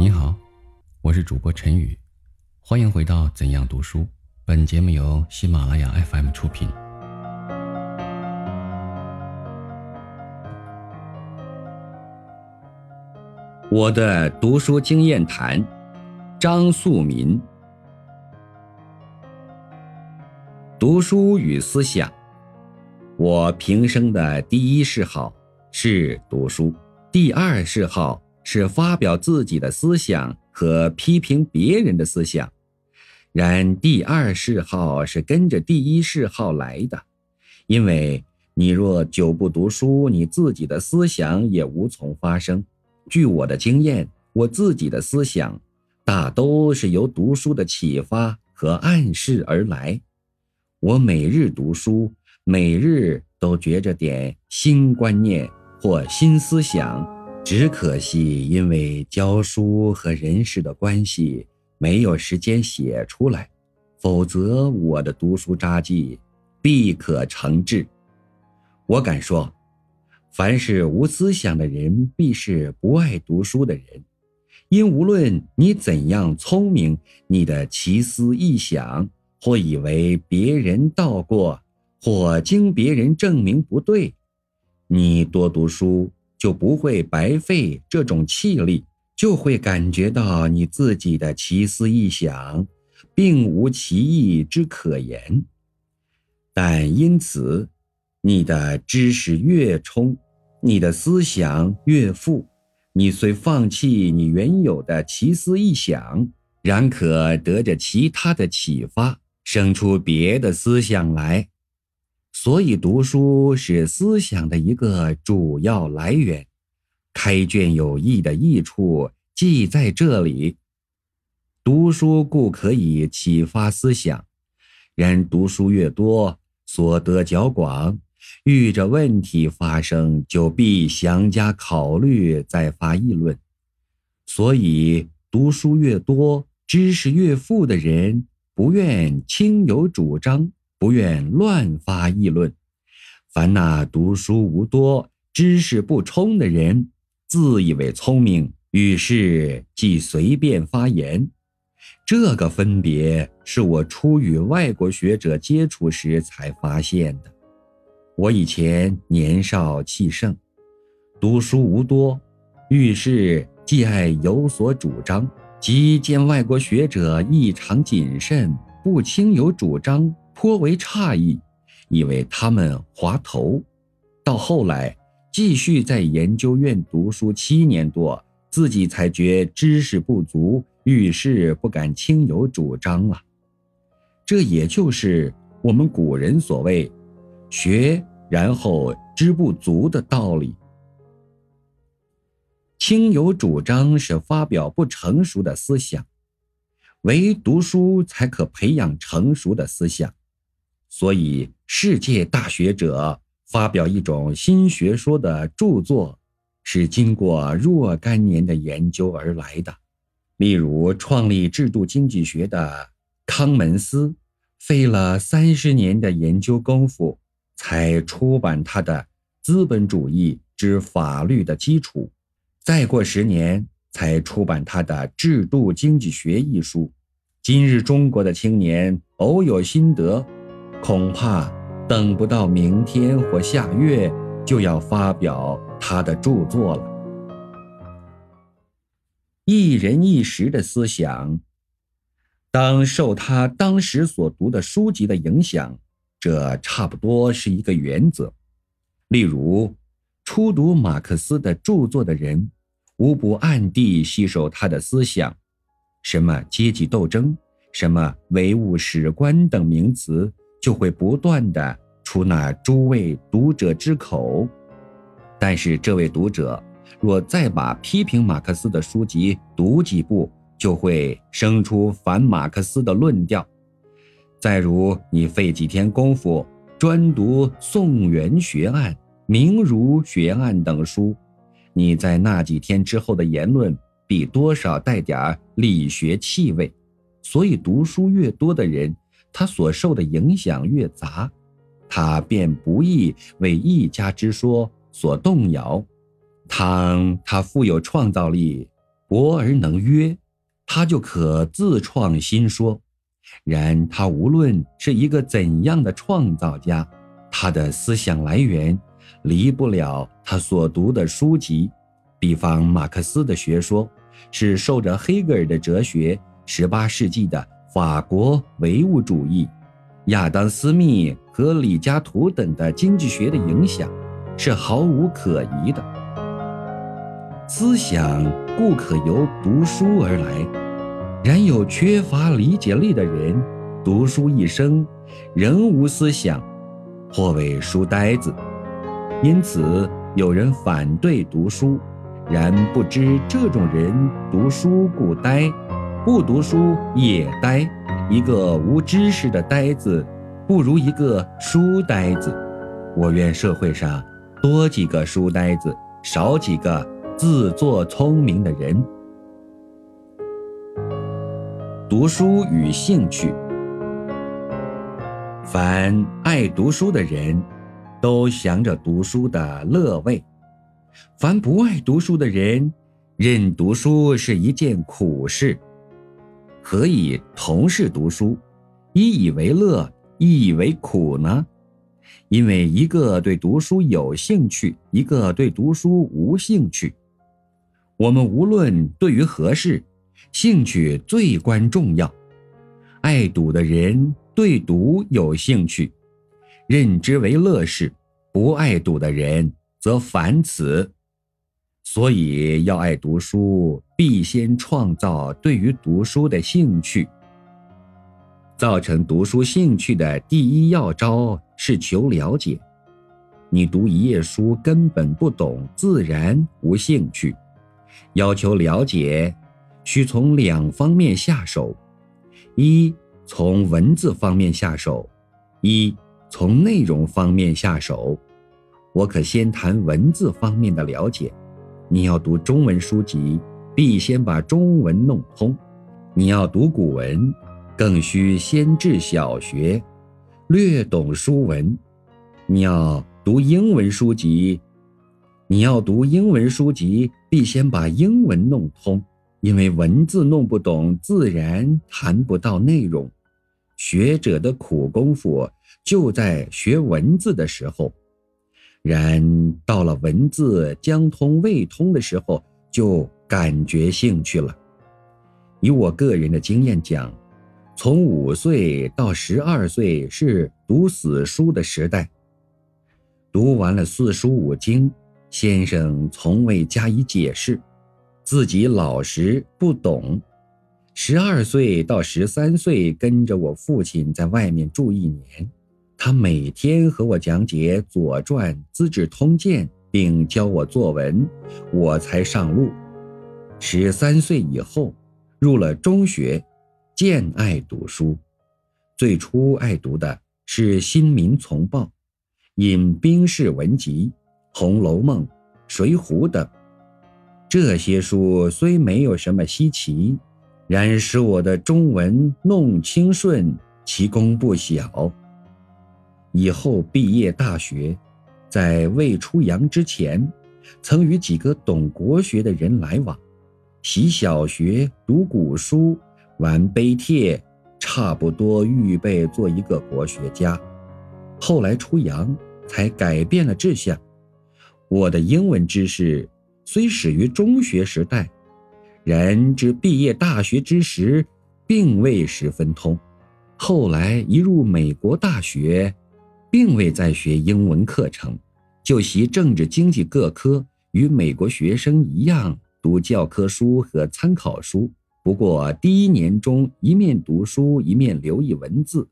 你好，我是主播陈宇，欢迎回到《怎样读书》。本节目由喜马拉雅 FM 出品。我的读书经验谈，张素民。读书与思想，我平生的第一嗜好是读书，第二嗜好是发表自己的思想和批评别人的思想。然第二嗜好是跟着第一嗜好来的，因为你若久不读书，你自己的思想也无从发生。据我的经验，我自己的思想大都是由读书的启发和暗示而来。我每日读书，每日都觉着点新观念或新思想，只可惜因为教书和人事的关系，没有时间写出来。否则，我的读书札记必可成志。我敢说。凡是无思想的人，必是不爱读书的人，因无论你怎样聪明，你的奇思异想，或以为别人道过，或经别人证明不对，你多读书就不会白费这种气力，就会感觉到你自己的奇思异想，并无奇异之可言。但因此，你的知识越充。你的思想越富，你虽放弃你原有的奇思异想，然可得着其他的启发，生出别的思想来。所以读书是思想的一个主要来源。开卷有益的益处即在这里。读书故可以启发思想，人读书越多，所得较广。遇着问题发生，就必详加考虑，再发议论。所以，读书越多，知识越富的人，不愿轻有主张，不愿乱发议论；凡那读书无多，知识不充的人，自以为聪明，遇事即随便发言。这个分别是我初与外国学者接触时才发现的。我以前年少气盛，读书无多，遇事既爱有所主张，即见外国学者异常谨慎，不轻有主张，颇为诧异，以为他们滑头。到后来，继续在研究院读书七年多，自己才觉知识不足，遇事不敢轻有主张了。这也就是我们古人所谓。学，然后知不足的道理。轻有主张是发表不成熟的思想，唯读书才可培养成熟的思想。所以，世界大学者发表一种新学说的著作，是经过若干年的研究而来的。例如，创立制度经济学的康门斯，费了三十年的研究功夫。才出版他的《资本主义之法律的基础》，再过十年才出版他的《制度经济学》一书。今日中国的青年偶有心得，恐怕等不到明天或下月就要发表他的著作了。一人一时的思想，当受他当时所读的书籍的影响。这差不多是一个原则。例如，初读马克思的著作的人，无不暗地吸收他的思想，什么阶级斗争、什么唯物史观等名词，就会不断的出那诸位读者之口。但是，这位读者若再把批评马克思的书籍读几部，就会生出反马克思的论调。再如，你费几天功夫专读宋元学案、明儒学案等书，你在那几天之后的言论必多少带点理学气味。所以，读书越多的人，他所受的影响越杂，他便不易为一家之说所动摇。倘他富有创造力，博而能约，他就可自创新说。然他无论是一个怎样的创造家，他的思想来源离不了他所读的书籍。比方马克思的学说，是受着黑格尔的哲学、十八世纪的法国唯物主义、亚当·斯密和李嘉图等的经济学的影响，是毫无可疑的。思想故可由读书而来。然有缺乏理解力的人，读书一生仍无思想，或为书呆子。因此有人反对读书，然不知这种人读书故呆，不读书也呆。一个无知识的呆子，不如一个书呆子。我愿社会上多几个书呆子，少几个自作聪明的人。读书与兴趣，凡爱读书的人，都想着读书的乐味；凡不爱读书的人，认读书是一件苦事。何以同是读书，一以为乐，一以为苦呢？因为一个对读书有兴趣，一个对读书无兴趣。我们无论对于何事。兴趣最关重要，爱赌的人对赌有兴趣，认之为乐事；不爱赌的人则反此。所以要爱读书，必先创造对于读书的兴趣。造成读书兴趣的第一要招是求了解。你读一页书根本不懂，自然无兴趣。要求了解。需从两方面下手：一从文字方面下手，一从内容方面下手。我可先谈文字方面的了解。你要读中文书籍，必先把中文弄通；你要读古文，更需先至小学，略懂书文；你要读英文书籍，你要读英文书籍，必先把英文弄通。因为文字弄不懂，自然谈不到内容。学者的苦功夫就在学文字的时候，然到了文字将通未通的时候，就感觉兴趣了。以我个人的经验讲，从五岁到十二岁是读死书的时代。读完了四书五经，先生从未加以解释。自己老实不懂，十二岁到十三岁跟着我父亲在外面住一年，他每天和我讲解《左传》《资治通鉴》，并教我作文，我才上路。十三岁以后，入了中学，渐爱读书。最初爱读的是《新民丛报》，引兵士文集，《红楼梦》《水浒》等。这些书虽没有什么稀奇，然使我的中文弄清顺，其功不小。以后毕业大学，在未出洋之前，曾与几个懂国学的人来往，习小学，读古书，玩碑帖，差不多预备做一个国学家。后来出洋，才改变了志向。我的英文知识。虽始于中学时代，然至毕业大学之时，并未十分通。后来一入美国大学，并未在学英文课程，就习政治经济各科，与美国学生一样读教科书和参考书。不过第一年中一面读书，一面留意文字。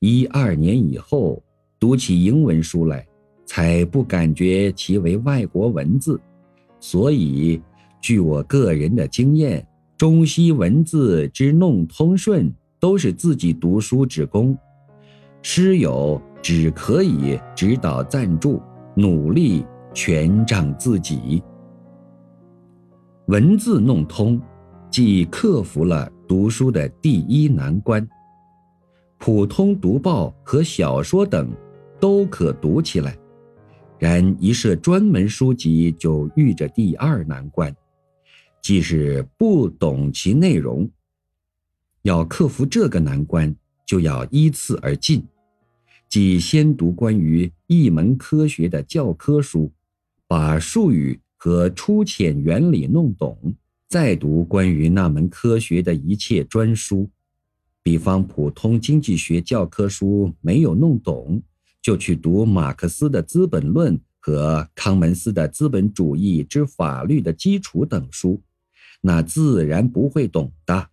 一二年以后，读起英文书来，才不感觉其为外国文字。所以，据我个人的经验，中西文字之弄通顺，都是自己读书之功。师友只可以指导赞助，努力全仗自己。文字弄通，即克服了读书的第一难关。普通读报和小说等，都可读起来。然一设专门书籍，就遇着第二难关，即是不懂其内容。要克服这个难关，就要依次而进，即先读关于一门科学的教科书，把术语和粗浅原理弄懂，再读关于那门科学的一切专书。比方普通经济学教科书没有弄懂，就去读马克思的《资本论》和康门斯的《资本主义之法律的基础》等书，那自然不会懂的。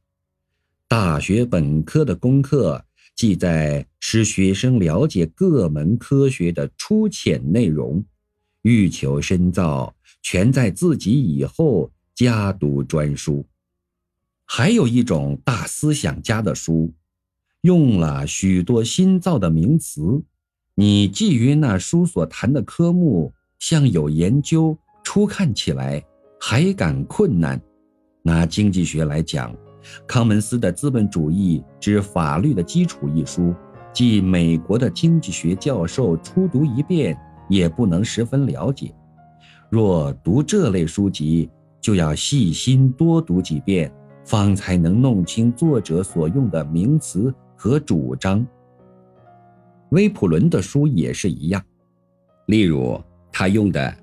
大学本科的功课，记在使学生了解各门科学的粗浅内容，欲求深造，全在自己以后加读专书。还有一种大思想家的书，用了许多新造的名词，你基于那书所谈的科目，像有研究，初看起来还感困难。拿经济学来讲。康门斯的《资本主义之法律的基础》一书，即美国的经济学教授初读一遍也不能十分了解。若读这类书籍，就要细心多读几遍，方才能弄清作者所用的名词和主张。威普伦的书也是一样，例如他用的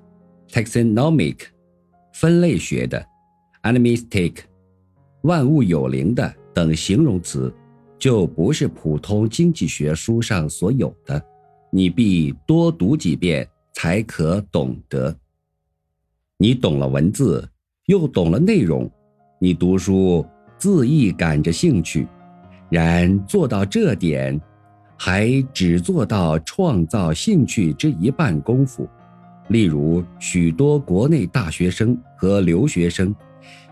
“taxonomic” 分类学的 “animistic”。万物有灵的等形容词，就不是普通经济学书上所有的，你必多读几遍才可懂得。你懂了文字，又懂了内容，你读书自意感着兴趣。然做到这点，还只做到创造兴趣之一半功夫。例如许多国内大学生和留学生。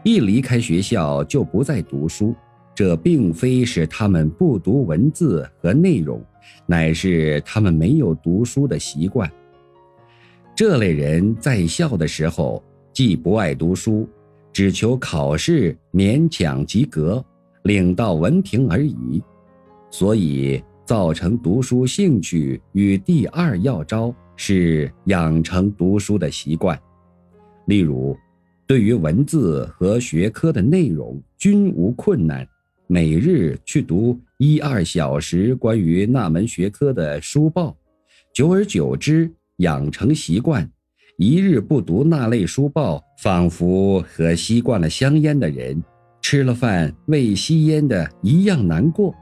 一离开学校就不再读书，这并非是他们不读文字和内容，乃是他们没有读书的习惯。这类人在校的时候既不爱读书，只求考试勉强及格，领到文凭而已，所以造成读书兴趣与第二要招是养成读书的习惯，例如。对于文字和学科的内容均无困难，每日去读一二小时关于那门学科的书报，久而久之养成习惯。一日不读那类书报，仿佛和吸惯了香烟的人吃了饭未吸烟的一样难过。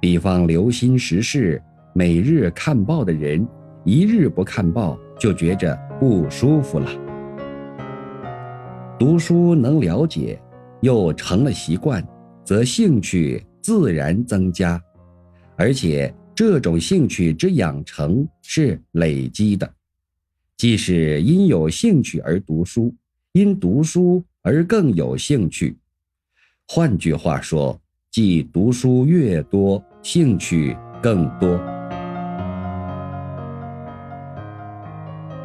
比方留心时事，每日看报的人，一日不看报就觉着不舒服了。读书能了解，又成了习惯，则兴趣自然增加，而且这种兴趣之养成是累积的，即是因有兴趣而读书，因读书而更有兴趣。换句话说，即读书越多，兴趣更多。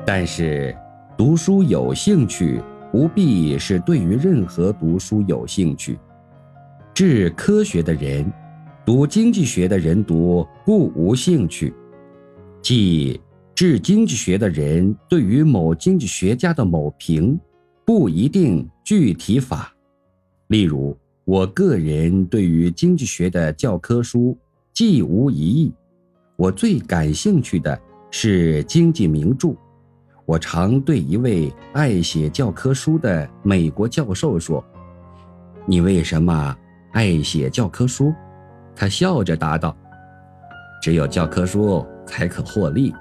但是，读书有兴趣。不必是对于任何读书有兴趣，治科学的人，读经济学的人读不无兴趣，即治经济学的人对于某经济学家的某评，不一定具体法。例如，我个人对于经济学的教科书既无疑义，我最感兴趣的是经济名著。我常对一位爱写教科书的美国教授说：“你为什么爱写教科书？”他笑着答道：“只有教科书才可获利，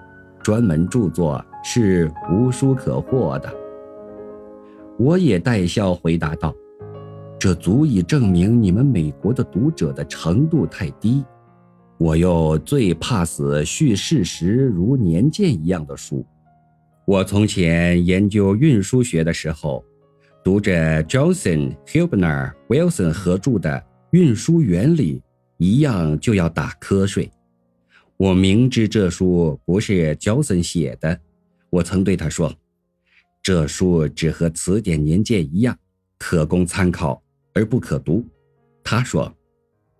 专门著作是无书可获的。”我也带笑回答道：“这足以证明你们美国的读者的程度太低。我又最怕死叙事实如年鉴一样的书。”我从前研究运输学的时候，读着 Johnson、Hubner、Wilson 合著的《运输原理》，一样就要打瞌睡。我明知这书不是 Johnson 写的，我曾对他说：“这书只和词典年鉴一样，可供参考而不可读。”他说：“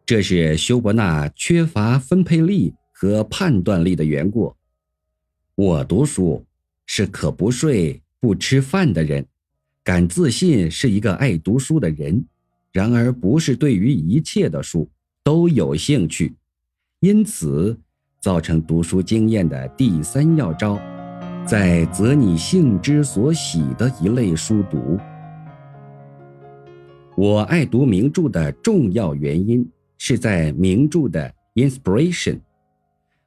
这是休伯纳缺乏分配力和判断力的缘故。”我读书。是可不睡不吃饭的人，敢自信是一个爱读书的人，然而不是对于一切的书都有兴趣，因此造成读书经验的第三要招，在择你性之所喜的一类书读。我爱读名著的重要原因是在名著的 inspiration。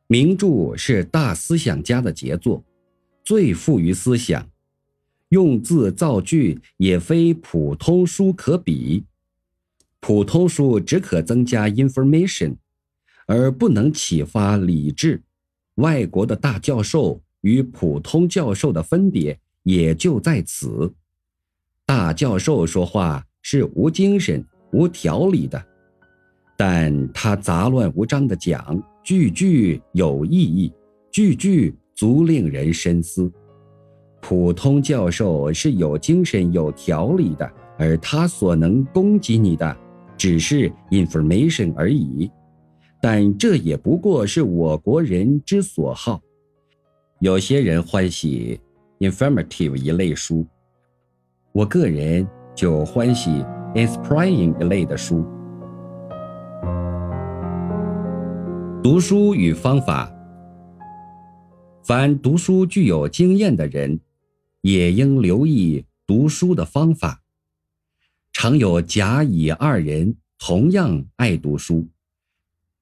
名著是大思想家的杰作，最富于思想。用字造句也非普通书可比，普通书只可增加 information，而不能启发理智。外国的大教授与普通教授的分别也就在此：大教授说话是无精神、无条理的，但他杂乱无章的讲，句句有意义，句句足令人深思。普通教授是有精神、有条理的，而他所能供给你的只是 information 而已。但这也不过是我国人之所好。有些人欢喜 informative 一类书，我个人就欢喜 inspiring 一类的书。读书与方法，凡读书具有经验的人。也应留意读书的方法。常有甲、乙二人同样爱读书，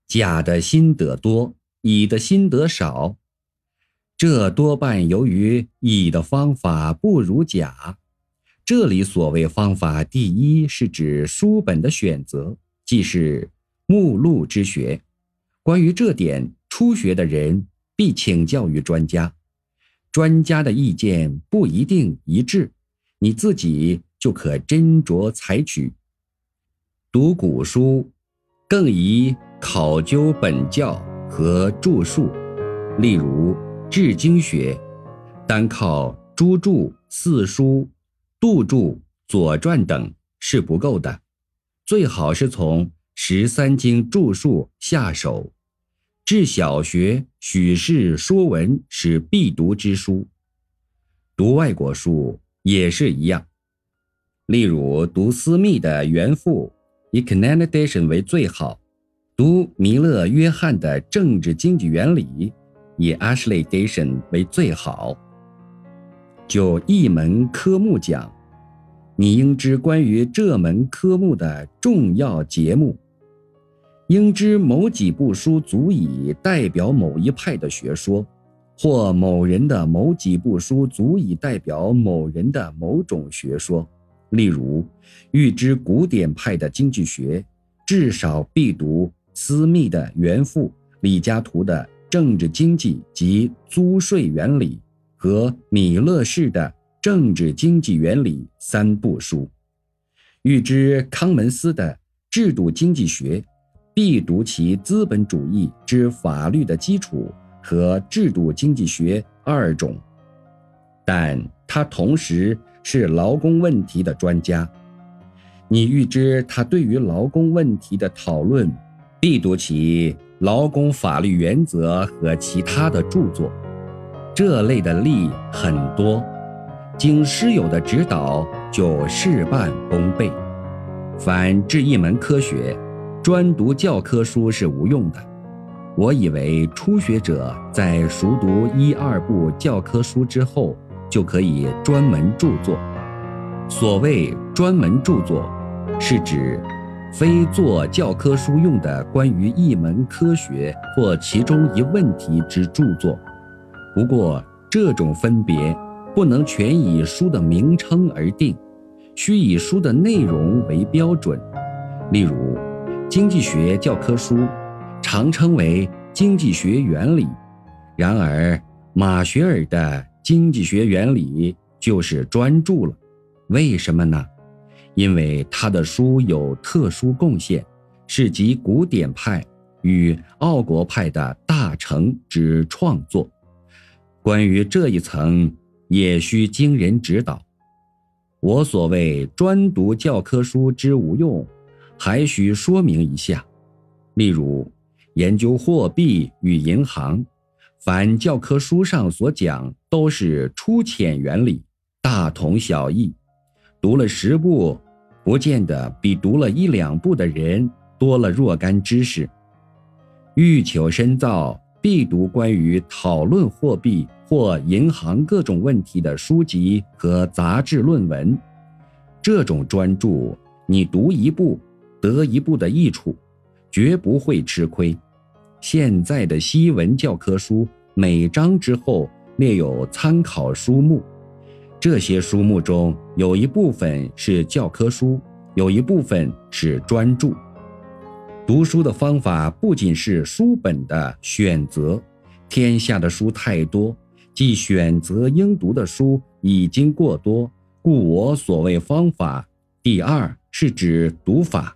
甲的心得多，乙的心得少，这多半由于乙的方法不如甲。这里所谓方法，第一是指书本的选择，即是目录之学。关于这点，初学的人必请教于专家。专家的意见不一定一致，你自己就可斟酌采取。读古书，更宜考究本教和著述，例如治经学，单靠诸注、四书、杜注、左传等是不够的，最好是从十三经著述下手。至小学，许氏《说文》是必读之书。读外国书也是一样，例如读斯密的原赋，以 Canadian 为最好；读弥勒约翰的政治经济原理，以 Ashley dition 为最好。就一门科目讲，你应知关于这门科目的重要节目。应知某几部书足以代表某一派的学说，或某人的某几部书足以代表某人的某种学说。例如，欲知古典派的经济学，至少必读斯密的原赋、李嘉图的政治经济及租税原理和米勒氏的政治经济原理三部书。欲知康门斯的制度经济学。必读其资本主义之法律的基础和制度经济学二种，但他同时是劳工问题的专家。你预知他对于劳工问题的讨论，必读其劳工法律原则和其他的著作。这类的例很多，经师友的指导，就事半功倍。凡这一门科学。专读教科书是无用的。我以为初学者在熟读一二部教科书之后，就可以专门著作。所谓专门著作，是指非做教科书用的关于一门科学或其中一问题之著作。不过这种分别不能全以书的名称而定，需以书的内容为标准。例如。经济学教科书常称为经济学原理，然而马歇尔的经济学原理就是专著了。为什么呢？因为他的书有特殊贡献，是集古典派与奥国派的大成之创作。关于这一层，也需经人指导。我所谓专读教科书之无用。还需说明一下，例如研究货币与银行，凡教科书上所讲都是粗浅原理，大同小异。读了十部，不见得比读了一两部的人多了若干知识。欲求深造，必读关于讨论货币或银行各种问题的书籍和杂志论文。这种专注，你读一部得一部的益处，绝不会吃亏。现在的西文教科书每章之后列有参考书目，这些书目中有一部分是教科书，有一部分是专著。读书的方法不仅是书本的选择，天下的书太多，即选择应读的书已经过多，故我所谓方法，第二是指读法。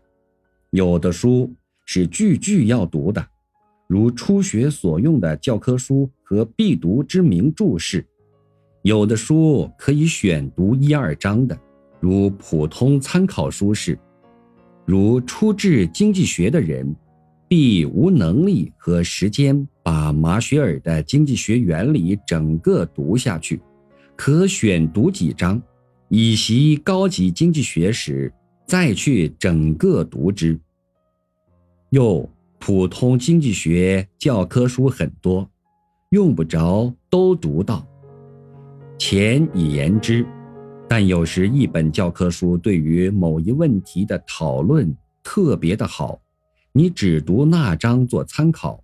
有的书是句句要读的。如初学所用的教科书和必读之名著是，有的书可以选读一二章的，如普通参考书是。如初至经济学的人，必无能力和时间把马歇尔的经济学原理整个读下去，可选读几章，以习高级经济学时再去整个读之。又。普通经济学教科书很多，用不着都读到。前已言之，但有时一本教科书对于某一问题的讨论特别的好，你只读那章做参考。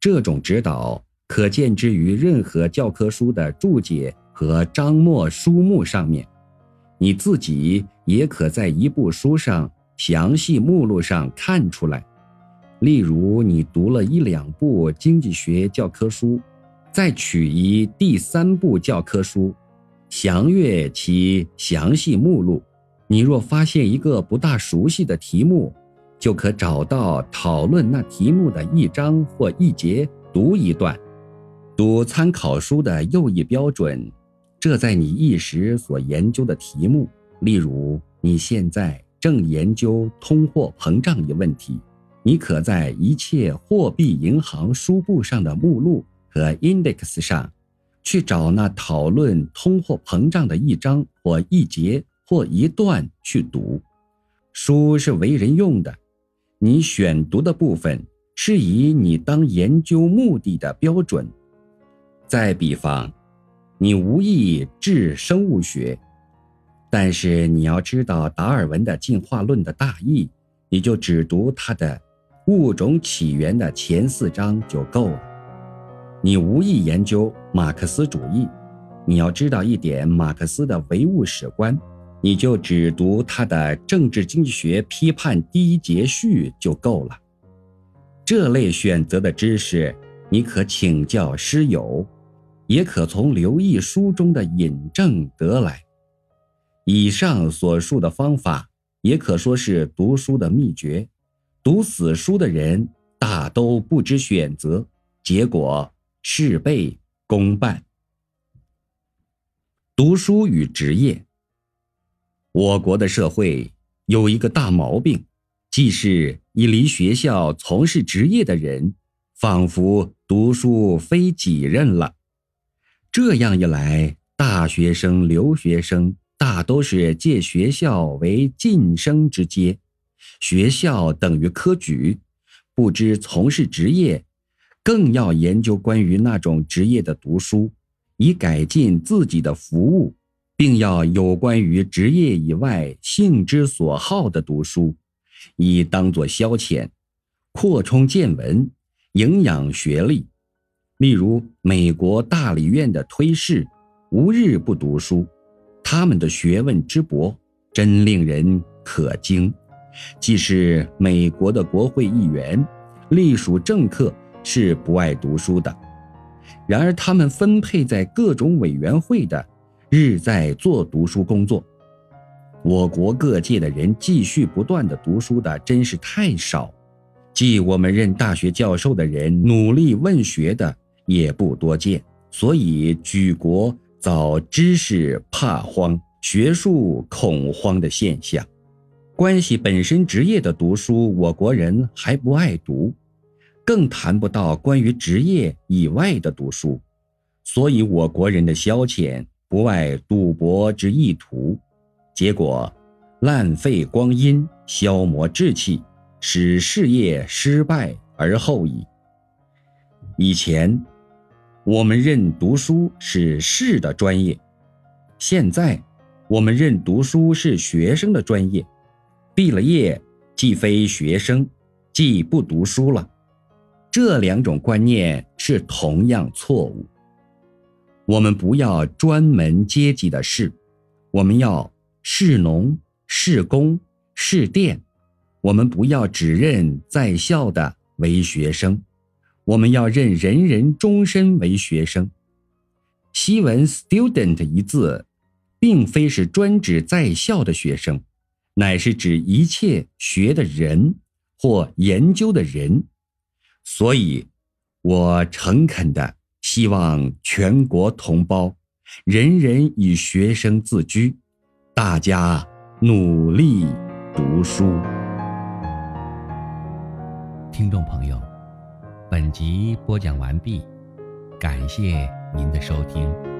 这种指导可见之于任何教科书的注解和章末书目上面。你自己也可在一部书上详细目录上看出来。例如，你读了一两部经济学教科书，再取一第三部教科书，详阅其详细目录。你若发现一个不大熟悉的题目，就可找到讨论那题目的一章或一节，读一段。读参考书的又一标准，这在你一时所研究的题目。例如，你现在正研究通货膨胀一问题。你可在一切货币银行书簿上的目录和 index 上，去找那讨论通货膨胀的一章或一节或一段去读。书是为人用的，你选读的部分是以你当研究目的的标准。再比方，你无意治生物学，但是你要知道达尔文的进化论的大意，你就只读他的。物种起源的前四章就够了。你无意研究马克思主义，你要知道一点马克思的唯物史观，你就只读他的《政治经济学批判》第一节序就够了。这类选择的知识，你可请教师友，也可从留意书中的引证得来。以上所述的方法，也可说是读书的秘诀。读死书的人大都不知选择，结果事倍功半。读书与职业，我国的社会有一个大毛病，即是一离学校从事职业的人，仿佛读书非己任了。这样一来，大学生、留学生大都是借学校为晋升之阶。学校等于科举，不知从事职业，更要研究关于那种职业的读书，以改进自己的服务，并要有关于职业以外性之所好的读书，以当作消遣，扩充见闻，营养学历。例如美国大理院的推士，无日不读书，他们的学问之博，真令人可惊。既是美国的国会议员，隶属政客是不爱读书的；然而他们分配在各种委员会的，日在做读书工作。我国各界的人继续不断的读书的真是太少，即我们任大学教授的人努力问学的也不多见，所以举国早知识怕荒、学术恐慌的现象。关系本身职业的读书，我国人还不爱读，更谈不到关于职业以外的读书，所以我国人的消遣不外赌博之意图。结果浪费光阴、消磨志气，使事业失败而后已。以前，我们认读书是士的专业，现在，我们认读书是学生的专业。毕了业，既非学生，既不读书了。这两种观念是同样错误。我们不要专门阶级的士，我们要士农、士工、士电。我们不要只认在校的为学生，我们要认人人终身为学生。西文 “student” 一字，并非是专指在校的学生，乃是指一切学的人或研究的人。所以，我诚恳的希望全国同胞，人人以学生自居，大家努力读书。听众朋友，本集播讲完毕，感谢您的收听。